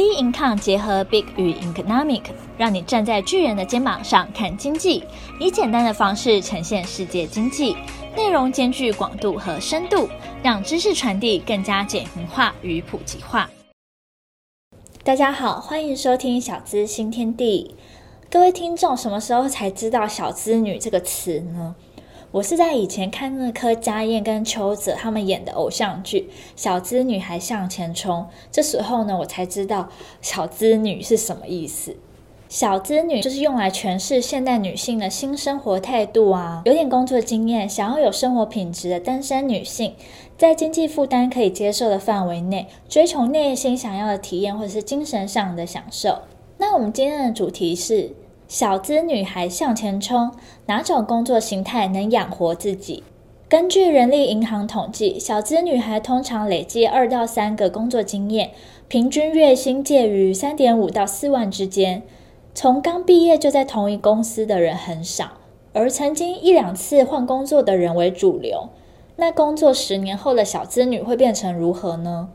B Income 结合 Big 与 Economic，让你站在巨人的肩膀上看经济，以简单的方式呈现世界经济，内容兼具广度和深度，让知识传递更加简明化与普及化。大家好，欢迎收听小资新天地。各位听众，什么时候才知道“小资女”这个词呢？我是在以前看那柯佳燕跟邱泽他们演的偶像剧《小资女孩向前冲》，这时候呢，我才知道“小资女”是什么意思。小资女就是用来诠释现代女性的新生活态度啊，有点工作经验，想要有生活品质的单身女性，在经济负担可以接受的范围内，追求内心想要的体验或者是精神上的享受。那我们今天的主题是。小资女孩向前冲，哪种工作形态能养活自己？根据人力银行统计，小资女孩通常累计二到三个工作经验，平均月薪介于三点五到四万之间。从刚毕业就在同一公司的人很少，而曾经一两次换工作的人为主流。那工作十年后的小资女会变成如何呢？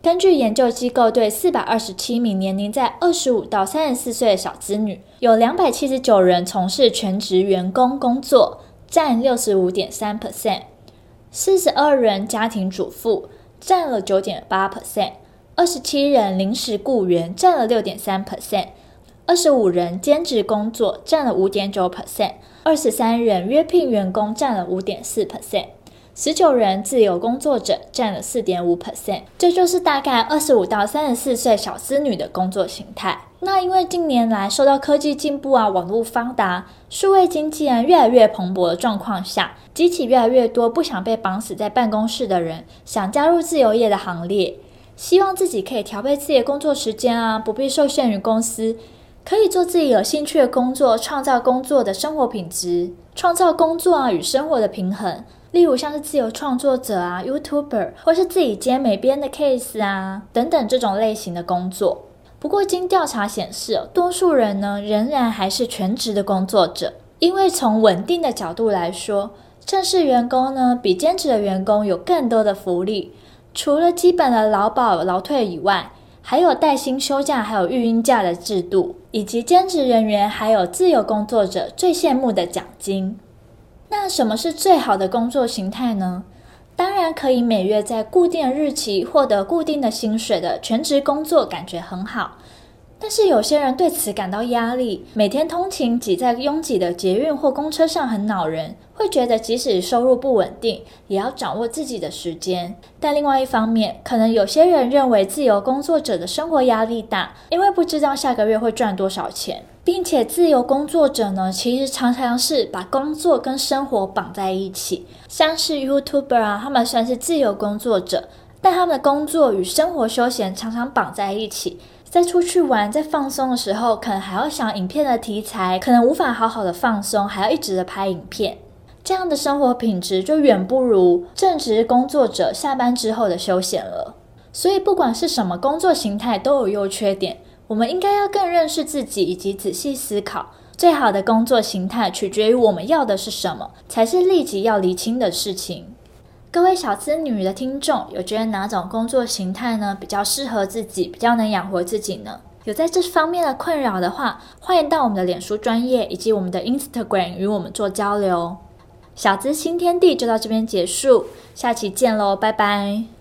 根据研究机构对四百二十七名年龄在二十五到三十四岁的小子女，有两百七十九人从事全职员工工作，占六十五点三 percent；四十二人家庭主妇，占了九点八 percent；二十七人临时雇员，占了六点三 percent；二十五人兼职工作，占了五点九 percent；二十三人约聘员工，占了五点四 percent。十九人自由工作者占了四点五 percent，这就是大概二十五到三十四岁小资女的工作形态。那因为近年来受到科技进步啊、网络发达、数位经济啊越来越蓬勃的状况下，激起越来越多不想被绑死在办公室的人，想加入自由业的行列，希望自己可以调配自己的工作时间啊，不必受限于公司，可以做自己有兴趣的工作，创造工作的生活品质，创造工作啊与生活的平衡。例如像是自由创作者啊、YouTuber，或是自己接美编的 case 啊等等这种类型的工作。不过经调查显示，多数人呢仍然还是全职的工作者，因为从稳定的角度来说，正式员工呢比兼职的员工有更多的福利，除了基本的劳保、劳退以外，还有带薪休假、还有育婴假的制度，以及兼职人员还有自由工作者最羡慕的奖金。那什么是最好的工作形态呢？当然可以每月在固定日期获得固定的薪水的全职工作，感觉很好。但是有些人对此感到压力，每天通勤挤在拥挤的捷运或公车上很恼人，会觉得即使收入不稳定，也要掌握自己的时间。但另外一方面，可能有些人认为自由工作者的生活压力大，因为不知道下个月会赚多少钱。并且自由工作者呢，其实常常是把工作跟生活绑在一起。像是 YouTuber 啊，他们算是自由工作者，但他们的工作与生活休闲常常绑在一起。在出去玩、在放松的时候，可能还要想影片的题材，可能无法好好的放松，还要一直的拍影片。这样的生活品质就远不如正职工作者下班之后的休闲了。所以，不管是什么工作形态，都有优缺点。我们应该要更认识自己，以及仔细思考，最好的工作形态取决于我们要的是什么，才是立即要厘清的事情。各位小资女的听众，有觉得哪种工作形态呢比较适合自己，比较能养活自己呢？有在这方面的困扰的话，欢迎到我们的脸书专业以及我们的 Instagram 与我们做交流。小资新天地就到这边结束，下期见喽，拜拜。